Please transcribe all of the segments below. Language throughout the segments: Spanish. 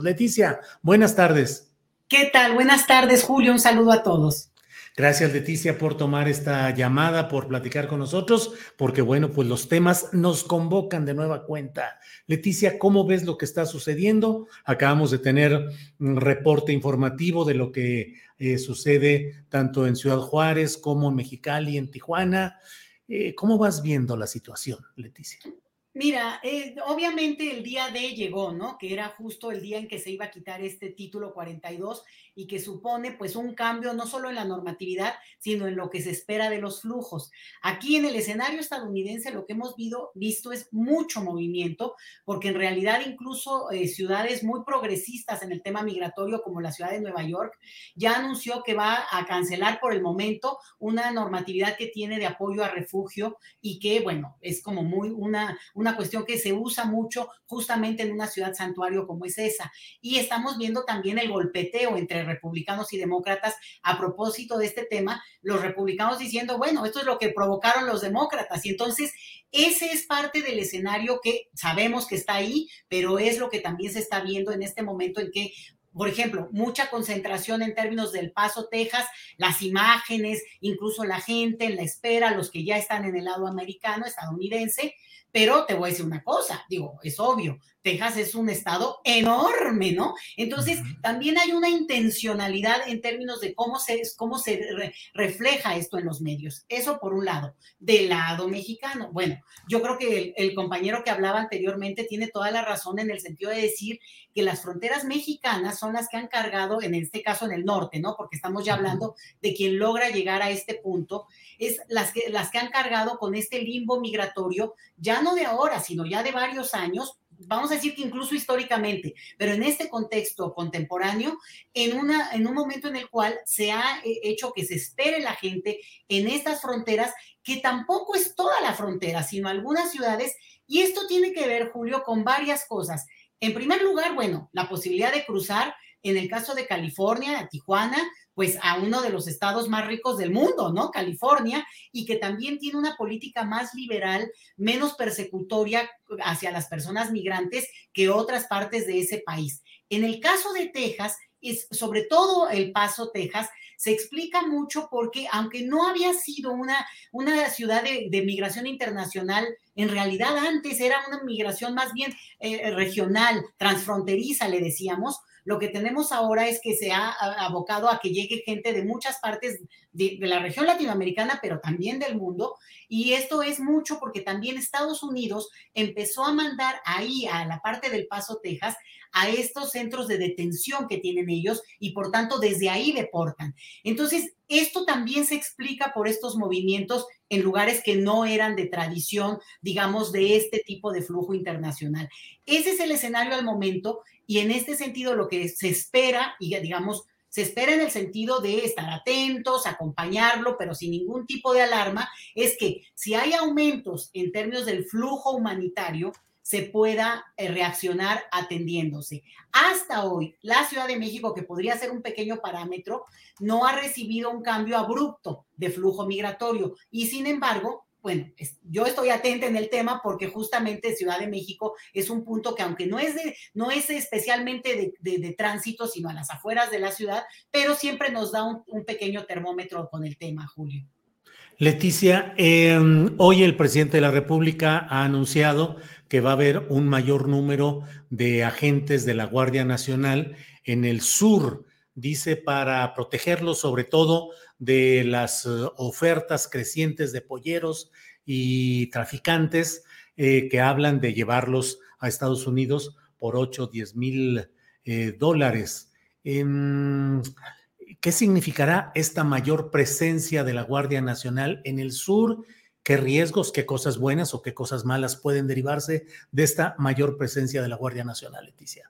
Leticia, buenas tardes. ¿Qué tal? Buenas tardes, Julio. Un saludo a todos. Gracias, Leticia, por tomar esta llamada, por platicar con nosotros, porque bueno, pues los temas nos convocan de nueva cuenta. Leticia, ¿cómo ves lo que está sucediendo? Acabamos de tener un reporte informativo de lo que eh, sucede tanto en Ciudad Juárez como en Mexicali, en Tijuana. Eh, ¿Cómo vas viendo la situación, Leticia? Mira, eh, obviamente el día de llegó, ¿no? Que era justo el día en que se iba a quitar este título 42 y que supone pues un cambio no solo en la normatividad, sino en lo que se espera de los flujos. Aquí en el escenario estadounidense lo que hemos visto, es mucho movimiento, porque en realidad incluso eh, ciudades muy progresistas en el tema migratorio, como la ciudad de Nueva York, ya anunció que va a cancelar por el momento una normatividad que tiene de apoyo a refugio y que, bueno, es como muy una cuestión que se usa mucho justamente en una ciudad santuario como es esa. Y estamos viendo también el golpeteo entre republicanos y demócratas a propósito de este tema, los republicanos diciendo, bueno, esto es lo que provocaron los demócratas. Y entonces, ese es parte del escenario que sabemos que está ahí, pero es lo que también se está viendo en este momento en que por ejemplo, mucha concentración en términos del Paso, Texas, las imágenes, incluso la gente en la espera, los que ya están en el lado americano, estadounidense, pero te voy a decir una cosa, digo, es obvio, Texas es un estado enorme, ¿no? Entonces, también hay una intencionalidad en términos de cómo se, cómo se refleja esto en los medios. Eso por un lado. Del lado mexicano, bueno, yo creo que el, el compañero que hablaba anteriormente tiene toda la razón en el sentido de decir que las fronteras mexicanas son las que han cargado, en este caso en el norte, ¿no? Porque estamos ya hablando de quien logra llegar a este punto, es las que, las que han cargado con este limbo migratorio, ya no de ahora, sino ya de varios años, vamos a decir que incluso históricamente, pero en este contexto contemporáneo, en, una, en un momento en el cual se ha eh, hecho que se espere la gente en estas fronteras, que tampoco es toda la frontera, sino algunas ciudades, y esto tiene que ver, Julio, con varias cosas. En primer lugar, bueno, la posibilidad de cruzar, en el caso de California, Tijuana, pues a uno de los estados más ricos del mundo, ¿no? California, y que también tiene una política más liberal, menos persecutoria hacia las personas migrantes que otras partes de ese país. En el caso de Texas, es sobre todo El Paso, Texas, se explica mucho porque aunque no había sido una, una ciudad de, de migración internacional, en realidad antes era una migración más bien eh, regional, transfronteriza, le decíamos, lo que tenemos ahora es que se ha abocado a que llegue gente de muchas partes de, la región latinoamericana, pero también del mundo. Y esto es mucho porque también Estados Unidos empezó a mandar ahí, a la parte del Paso, Texas, a estos centros de detención que tienen ellos y por tanto desde ahí deportan. Entonces, esto también se explica por estos movimientos en lugares que no eran de tradición, digamos, de este tipo de flujo internacional. Ese es el escenario al momento y en este sentido lo que se espera, y digamos, se espera en el sentido de estar atentos, acompañarlo, pero sin ningún tipo de alarma, es que si hay aumentos en términos del flujo humanitario, se pueda eh, reaccionar atendiéndose. Hasta hoy, la Ciudad de México, que podría ser un pequeño parámetro, no ha recibido un cambio abrupto de flujo migratorio y sin embargo, bueno, yo estoy atenta en el tema porque justamente Ciudad de México es un punto que aunque no es, no es especialmente de, tránsito, sino a las afueras de la ciudad, pero siempre nos da un, pequeño termómetro con el tema, Julio. Leticia, em, hoy el presidente de la República ha anunciado que va a haber un mayor número de agentes de la Guardia Nacional en el sur, dice, para protegerlos sobre todo de las eh, ofertas crecientes de polleros y traficantes eh, que hablan de llevarlos a Estados Unidos por 8 o 10 mil eh, dólares. ¿Qué significará esta mayor presencia de la Guardia Nacional en el sur? ¿Qué riesgos, qué cosas buenas o qué cosas malas pueden derivarse de esta mayor presencia de la Guardia Nacional, Leticia?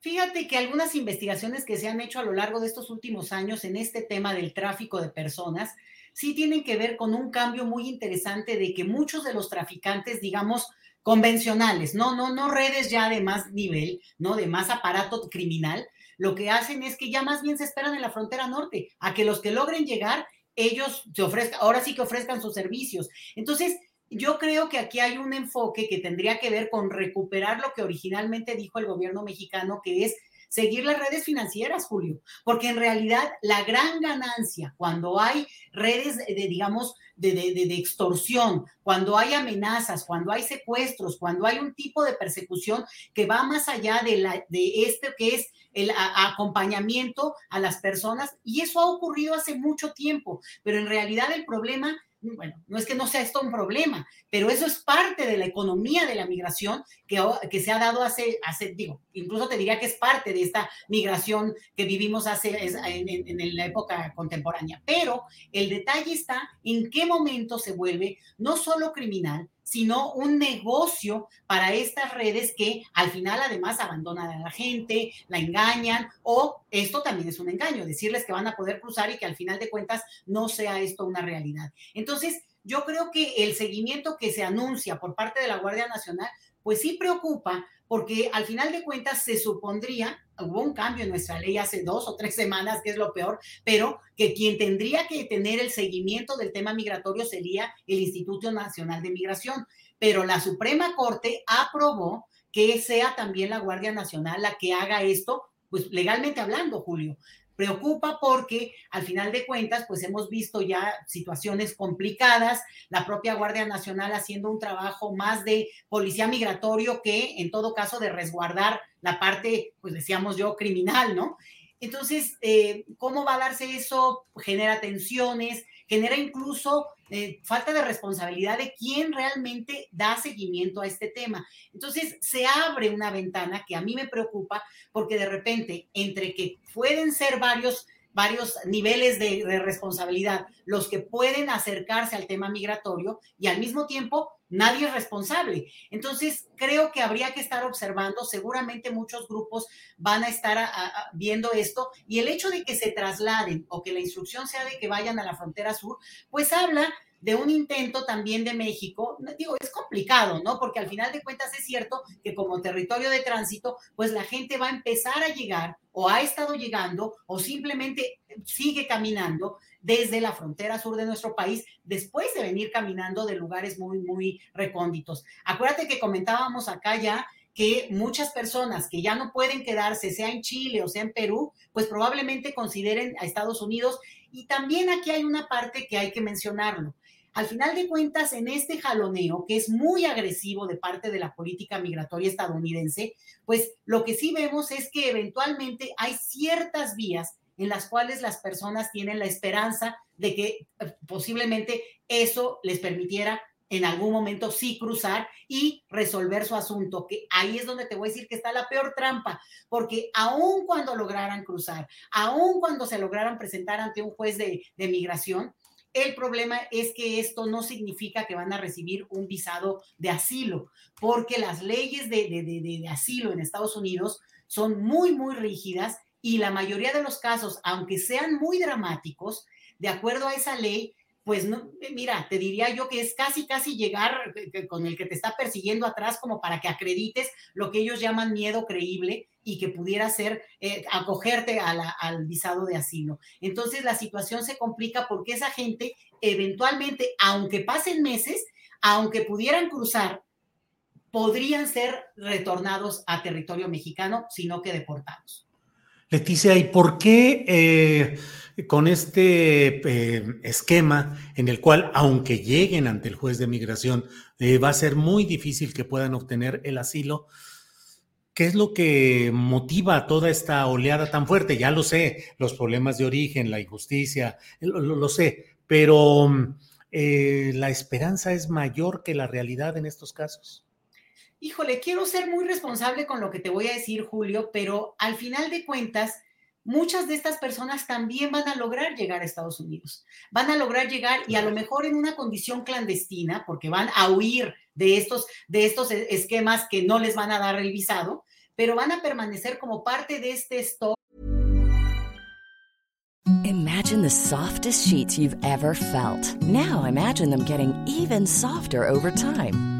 Fíjate que algunas investigaciones que se han hecho a lo largo de estos últimos años en este tema del tráfico de personas sí tienen que ver con un cambio muy interesante de que muchos de los traficantes, digamos, convencionales, no, no, no redes ya de más nivel, no de más aparato criminal, lo que hacen es que ya más bien se esperan en la frontera norte a que los que logren llegar ellos se ofrezcan, ahora sí que ofrezcan sus servicios. Entonces, yo creo que aquí hay un enfoque que tendría que ver con recuperar lo que originalmente dijo el gobierno mexicano, que es seguir las redes financieras, Julio, porque en realidad la gran ganancia cuando hay redes de, digamos, de, extorsión, cuando hay amenazas, cuando hay secuestros, cuando hay un tipo de persecución que va más allá de, la, este que es el acompañamiento a las personas, y eso ha ocurrido hace mucho tiempo, pero en realidad el problema bueno, no es que no sea esto un problema, pero eso es parte de la economía de la migración que, que se ha dado hace, hace, digo, incluso te diría que es parte de esta migración que vivimos hace, en, en la época contemporánea. Pero el detalle está en qué momento se vuelve no solo criminal, sino un negocio para estas redes que al final además abandonan a la gente, la engañan o esto también es un engaño, decirles que van a poder cruzar y que al final de cuentas no sea esto una realidad. Entonces, yo creo que el seguimiento que se anuncia por parte de la Guardia Nacional, pues sí preocupa porque al final de cuentas se supondría, hubo un cambio en nuestra ley hace dos o tres semanas, que es lo peor, pero que quien tendría que tener el seguimiento del tema migratorio sería el Instituto Nacional de Migración. Pero la Suprema Corte aprobó que sea también la Guardia Nacional la que haga esto, pues legalmente hablando, Julio preocupa porque al final de cuentas, pues hemos visto ya situaciones complicadas, la propia Guardia Nacional haciendo un trabajo más de policía migratorio que en todo caso de resguardar la parte, pues decíamos yo, criminal, ¿no? Entonces, eh, ¿cómo va a darse eso? Genera tensiones, genera incluso eh, falta de responsabilidad de quién realmente da seguimiento a este tema. Entonces, se abre una ventana que a mí me preocupa porque de repente, entre que pueden ser varios varios niveles de, responsabilidad, los que pueden acercarse al tema migratorio y al mismo tiempo nadie es responsable. Entonces, creo que habría que estar observando, seguramente muchos grupos van a estar viendo esto y el hecho de que se trasladen o que la instrucción sea de que vayan a la frontera sur, pues habla de un intento también de México, digo, es complicado, ¿no? Porque al final de cuentas es cierto que como territorio de tránsito, pues la gente va a empezar a llegar o ha estado llegando o simplemente sigue caminando desde la frontera sur de nuestro país después de venir caminando de lugares muy, muy recónditos. Acuérdate que comentábamos acá ya que muchas personas que ya no pueden quedarse, sea en Chile o sea en Perú, pues probablemente consideren a Estados Unidos. Y también aquí hay una parte que hay que mencionarlo. Al final de cuentas, en este jaloneo, que es muy agresivo de parte de la política migratoria estadounidense, pues lo que sí vemos es que eventualmente hay ciertas vías en las cuales las personas tienen la esperanza de que eh, posiblemente eso les permitiera en algún momento sí cruzar y resolver su asunto, que ahí es donde te voy a decir que está la peor trampa, porque aun cuando lograran cruzar, aun cuando se lograran presentar ante un juez de, de migración, el problema es que esto no significa que van a recibir un visado de asilo, porque las leyes de, asilo en Estados Unidos son muy, muy rígidas y la mayoría de los casos, aunque sean muy dramáticos, de acuerdo a esa ley, pues no, eh, mira, te diría yo que es casi, casi llegar eh, con el que te está persiguiendo atrás como para que acredites lo que ellos llaman miedo creíble y que pudiera ser eh, acogerte al visado de asilo. Entonces la situación se complica porque esa gente eventualmente, aunque pasen meses, aunque pudieran cruzar, podrían ser retornados a territorio mexicano, sino que deportados. Leticia, ¿y por qué con este eh, esquema en el cual, aunque lleguen ante el juez de migración, eh, va a ser muy difícil que puedan obtener el asilo? ¿Qué es lo que motiva toda esta oleada tan fuerte? Ya lo sé, los problemas de origen, la injusticia, lo, sé, pero la esperanza es mayor que la realidad en estos casos. Híjole, quiero ser muy responsable con lo que te voy a decir, Julio, pero al final de cuentas, muchas de estas personas también van a lograr llegar a Estados Unidos. Van a lograr llegar y a lo mejor en una condición clandestina, porque van a huir de estos, de estos e, esquemas que no les van a dar el visado, pero van a permanecer como parte de este stock. Imagine the softest sheets you've ever felt. Now imagine them getting even softer over time.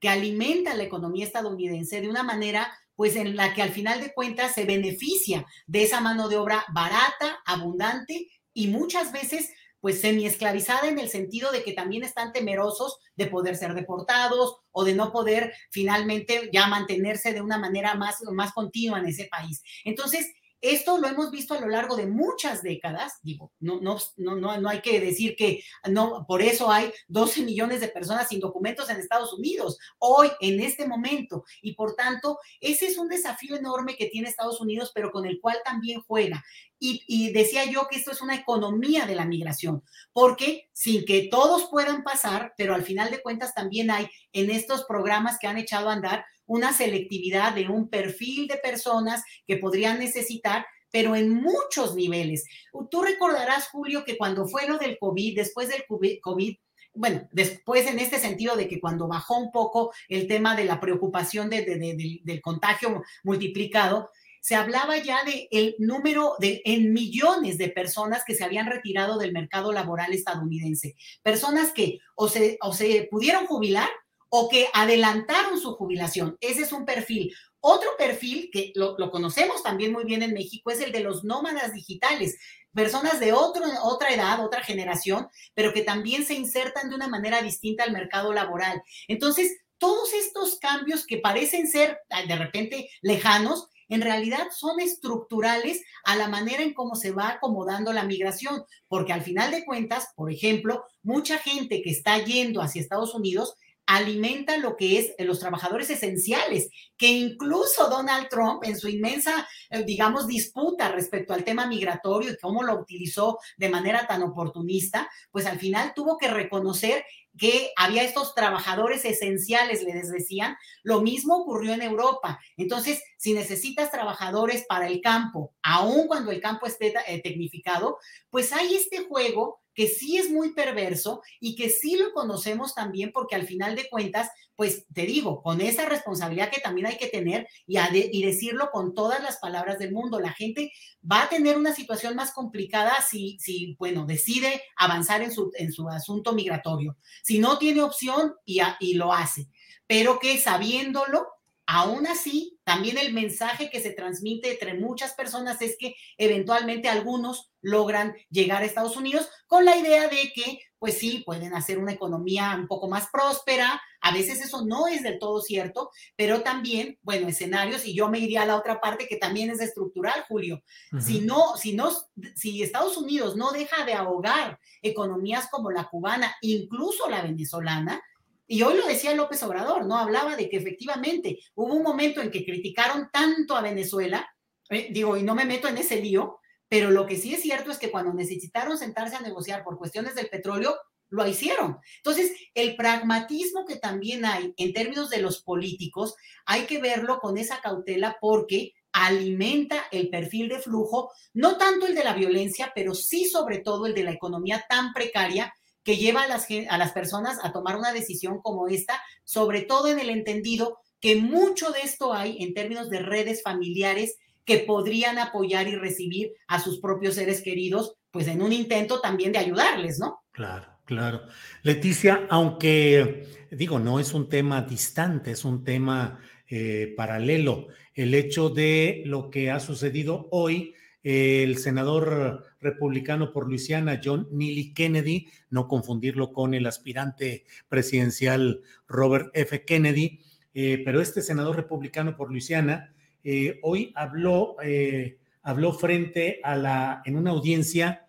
que alimenta la economía estadounidense de una manera pues en la que al final de cuentas se beneficia de esa mano de obra barata, abundante y muchas veces pues semi-esclavizada en el sentido de que también están temerosos de poder ser deportados o de no poder finalmente ya mantenerse de una manera más, más continua en ese país. Entonces, esto lo hemos visto a lo largo de muchas décadas, digo, no, no, no, no, hay que decir que no, por eso hay 12 millones de personas sin documentos en Estados Unidos, hoy, en este momento, y por tanto, ese es un desafío enorme que tiene Estados Unidos, pero con el cual también juega. Y, decía yo que esto es una economía de la migración, porque sin que todos puedan pasar, pero al final de cuentas también hay en estos programas que han echado a andar una selectividad de un perfil de personas que podrían necesitar pero en muchos niveles. Tú recordarás, Julio, que cuando fue lo del COVID, después del COVID, bueno, después en este sentido de que cuando bajó un poco el tema de la preocupación del contagio multiplicado, se hablaba ya de el número de en millones de personas que se habían retirado del mercado laboral estadounidense, personas que o se, o se pudieron jubilar o que adelantaron su jubilación. Ese es un perfil. Otro perfil que lo, conocemos también muy bien en México es el de los nómadas digitales, personas de otro, otra edad, otra generación, pero que también se insertan de una manera distinta al mercado laboral. Entonces, todos estos cambios que parecen ser de repente lejanos, en realidad son estructurales a la manera en cómo se va acomodando la migración, porque al final de cuentas, por ejemplo, mucha gente que está yendo hacia Estados Unidos alimenta lo que es los trabajadores esenciales, que incluso Donald Trump en su inmensa, eh, digamos, disputa respecto al tema migratorio y cómo lo utilizó de manera tan oportunista, pues al final tuvo que reconocer que había estos trabajadores esenciales, les decían. Lo mismo ocurrió en Europa. Entonces, si necesitas trabajadores para el campo, aun cuando el campo esté eh, tecnificado, pues hay este juego que sí es muy perverso y que sí lo conocemos también porque al final de cuentas, pues te digo, con esa responsabilidad que también hay que tener y, y decirlo con todas las palabras del mundo, la gente va a tener una situación más complicada si, si bueno, decide avanzar en su, en su asunto migratorio. Si no tiene opción y, y lo hace, pero que sabiéndolo, Aún así, también el mensaje que se transmite entre muchas personas es que eventualmente algunos logran llegar a Estados Unidos con la idea de que, pues sí, pueden hacer una economía un poco más próspera. A veces eso no es del todo cierto, pero también, bueno, escenarios, y yo me iría a la otra parte que también es estructural, Julio. Si no, si no, si Estados Unidos no deja de ahogar economías como la cubana, incluso la venezolana, y hoy lo decía López Obrador, ¿no? Hablaba de que efectivamente hubo un momento en que criticaron tanto a Venezuela, eh, digo, y no me meto en ese lío, pero lo que sí es cierto es que cuando necesitaron sentarse a negociar por cuestiones del petróleo, lo hicieron. Entonces, el pragmatismo que también hay en términos de los políticos, hay que verlo con esa cautela porque alimenta el perfil de flujo, no tanto el de la violencia, pero sí sobre todo el de la economía tan precaria que lleva a las, a las personas a tomar una decisión como esta, sobre todo en el entendido que mucho de esto hay en términos de redes familiares que podrían apoyar y recibir a sus propios seres queridos, pues en un intento también de ayudarles, ¿no? Claro, claro. Leticia, aunque digo, no es un tema distante, es un tema eh, paralelo. El hecho de lo que ha sucedido hoy el senador republicano por Luisiana, John Neely Kennedy, no confundirlo con el aspirante presidencial Robert F. Kennedy, eh, pero este senador republicano por Luisiana eh, hoy habló, eh, habló frente a la, en una audiencia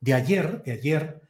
de ayer, de ayer,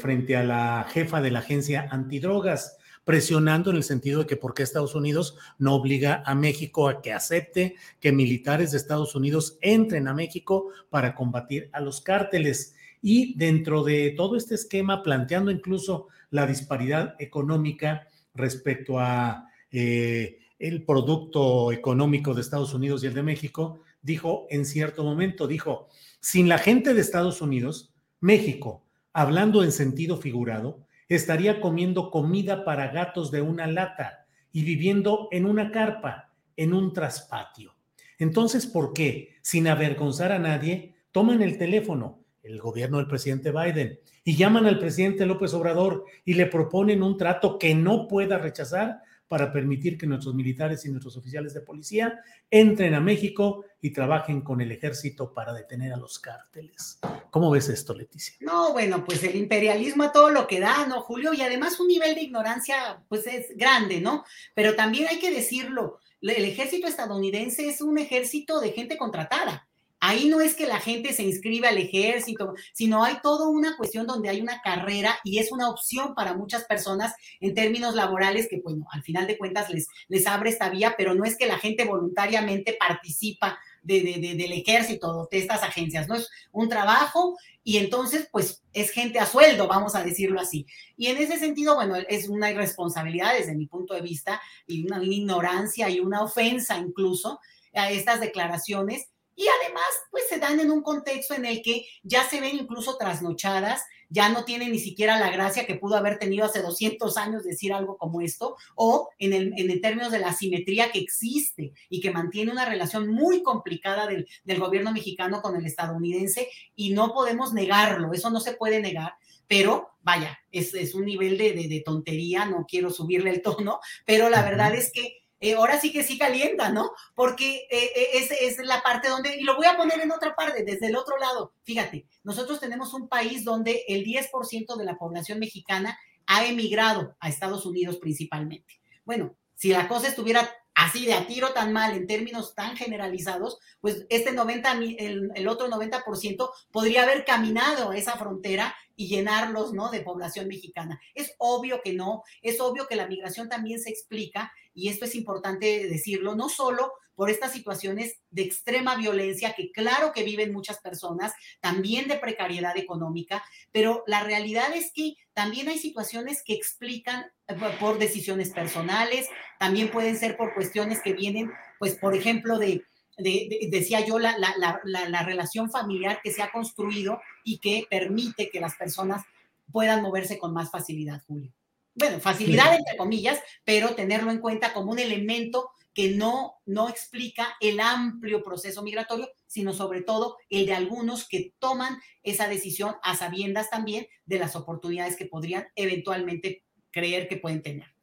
frente a la jefa de la agencia antidrogas, presionando en el sentido de que por qué Estados Unidos no obliga a México a que acepte que militares de Estados Unidos entren a México para combatir a los cárteles. Y dentro de todo este esquema, planteando incluso la disparidad económica respecto a eh, el producto económico de Estados Unidos y el de México, dijo en cierto momento, dijo, sin la gente de Estados Unidos, México, hablando en sentido figurado, estaría comiendo comida para gatos de una lata y viviendo en una carpa, en un traspatio. Entonces, ¿por qué, sin avergonzar a nadie, toman el teléfono, el gobierno del presidente Biden, y llaman al presidente López Obrador y le proponen un trato que no pueda rechazar para permitir que nuestros militares y nuestros oficiales de policía entren a México y trabajen con el ejército para detener a los cárteles. ¿Cómo ves esto, Leticia? No, bueno, pues el imperialismo a todo lo que da, ¿no, Julio? Y además un nivel de ignorancia, pues es grande, ¿no? Pero también hay que decirlo, el ejército estadounidense es un ejército de gente contratada. Ahí no es que la gente se inscribe al ejército, sino hay toda una cuestión donde hay una carrera y es una opción para muchas personas en términos laborales que, bueno, al final de cuentas les, les abre esta vía, pero no es que la gente voluntariamente participa de, del ejército de estas agencias, ¿no? Es un trabajo y entonces, pues, es gente a sueldo, vamos a decirlo así. Y en ese sentido, bueno, es una irresponsabilidad desde mi punto de vista y una ignorancia y una ofensa incluso a estas declaraciones y además, pues se dan en un contexto en el que ya se ven incluso trasnochadas, ya no tienen ni siquiera la gracia que pudo haber tenido hace 200 años decir algo como esto, o en el, en términos de la asimetría que existe y que mantiene una relación muy complicada del, gobierno mexicano con el estadounidense, y no podemos negarlo, eso no se puede negar, pero vaya, es, un nivel de, de, tontería, no quiero subirle el tono, pero la verdad es que eh, ahora sí que sí calienta, ¿no? Porque eh, eh, es, es, la parte donde, y lo voy a poner en otra parte, desde el otro lado. Fíjate, nosotros tenemos un país donde el 10% de la población mexicana ha emigrado a Estados Unidos principalmente. Bueno, si la cosa estuviera así de a tiro tan mal en términos tan generalizados, pues este 90, el, el otro 90% podría haber caminado a esa frontera y llenarlos, ¿no? De población mexicana. Es obvio que no, es obvio que la migración también se explica, y esto es importante decirlo, no solo por estas situaciones de extrema violencia que claro que viven muchas personas, también de precariedad económica, pero la realidad es que también hay situaciones que explican eh, por decisiones personales, también pueden ser por cuestiones que vienen, pues, por ejemplo, de, decía yo, la, la, relación familiar que se ha construido y que permite que las personas puedan moverse con más facilidad, Julio. Bueno, facilidad entre comillas, pero tenerlo en cuenta como un elemento que no, no explica el amplio proceso migratorio, sino sobre todo el de algunos que toman esa decisión a sabiendas también de las oportunidades que podrían eventualmente creer que pueden tener.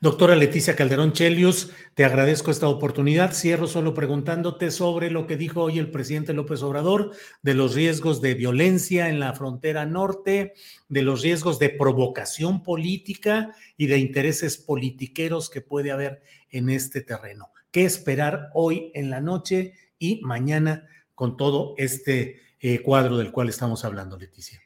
Doctora Leticia Calderón Chelius, te agradezco esta oportunidad. Cierro solo preguntándote sobre lo que dijo hoy el presidente López Obrador de los riesgos de violencia en la frontera norte, de los riesgos de provocación política y de intereses politiqueros que puede haber en este terreno. ¿Qué esperar hoy en la noche y mañana con todo este eh, cuadro del cual estamos hablando, Leticia?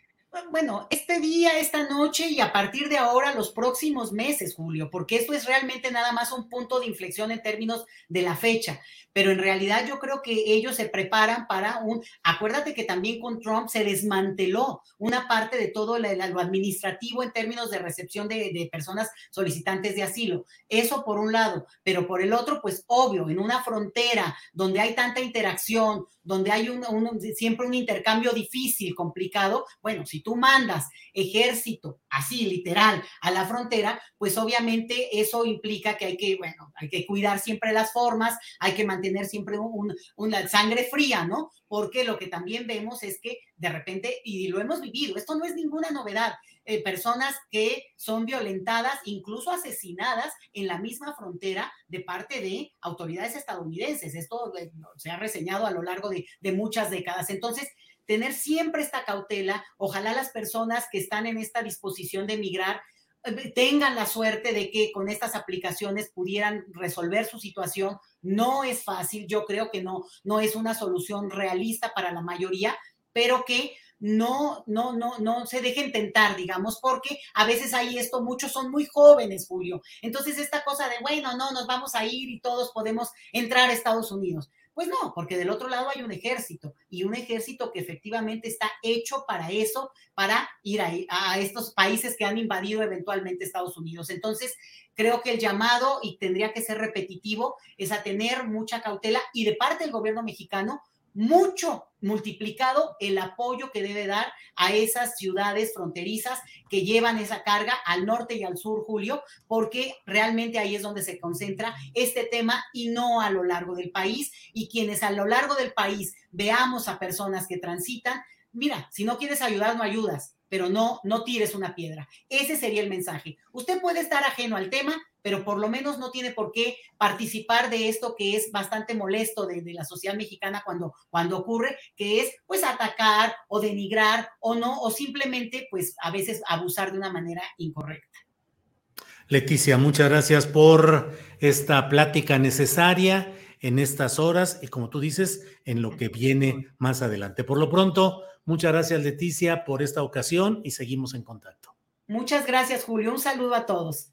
Bueno, este día, esta noche y a partir de ahora los próximos meses, Julio, porque esto es realmente nada más un punto de inflexión en términos de la fecha pero en realidad yo creo que ellos se preparan para un, acuérdate que también con Trump se desmanteló una parte de todo lo, administrativo en términos de recepción de, personas solicitantes de asilo. Eso por un lado, pero por el otro, pues obvio, en una frontera donde hay tanta interacción, donde hay un, siempre un intercambio difícil, complicado, bueno, si tú mandas ejército, así literal, a la frontera, pues obviamente eso implica que hay que, bueno, hay que cuidar siempre las formas, hay que mantener tener siempre una sangre fría, ¿no? Porque lo que también vemos es que de repente, y lo hemos vivido, esto no es ninguna novedad, eh, personas que son violentadas, incluso asesinadas en la misma frontera de parte de autoridades estadounidenses. Esto eh, se ha reseñado a lo largo de, de muchas décadas. Entonces, tener siempre esta cautela, ojalá las personas que están en esta disposición de emigrar tengan la suerte de que con estas aplicaciones pudieran resolver su situación. No es fácil, yo creo que no, no es una solución realista para la mayoría, pero que no, no, no, no se dejen tentar, digamos, porque a veces hay esto, muchos son muy jóvenes, Julio. Entonces, esta cosa de, bueno, no, nos vamos a ir y todos podemos entrar a Estados Unidos. Pues no, porque del otro lado hay un ejército y un ejército que efectivamente está hecho para eso, para ir a, a, estos países que han invadido eventualmente Estados Unidos. Entonces, creo que el llamado, y tendría que ser repetitivo, es a tener mucha cautela y de parte del gobierno mexicano, mucho multiplicado el apoyo que debe dar a esas ciudades fronterizas que llevan esa carga al norte y al sur, Julio, porque realmente ahí es donde se concentra este tema y no a lo largo del país. Y quienes a lo largo del país veamos a personas que transitan, mira, si no quieres ayudar, no ayudas, pero no, no tires una piedra. Ese sería el mensaje. Usted puede estar ajeno al tema, pero por lo menos no tiene por qué participar de esto que es bastante molesto de, la sociedad mexicana cuando, cuando ocurre, que es pues atacar o denigrar o no, o simplemente pues a veces abusar de una manera incorrecta. Leticia, muchas gracias por esta plática necesaria en estas horas y como tú dices, en lo que viene más adelante. Por lo pronto, muchas gracias Leticia por esta ocasión y seguimos en contacto. Muchas gracias Julio, un saludo a todos.